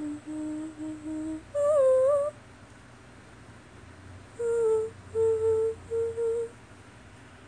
Mm-hmm.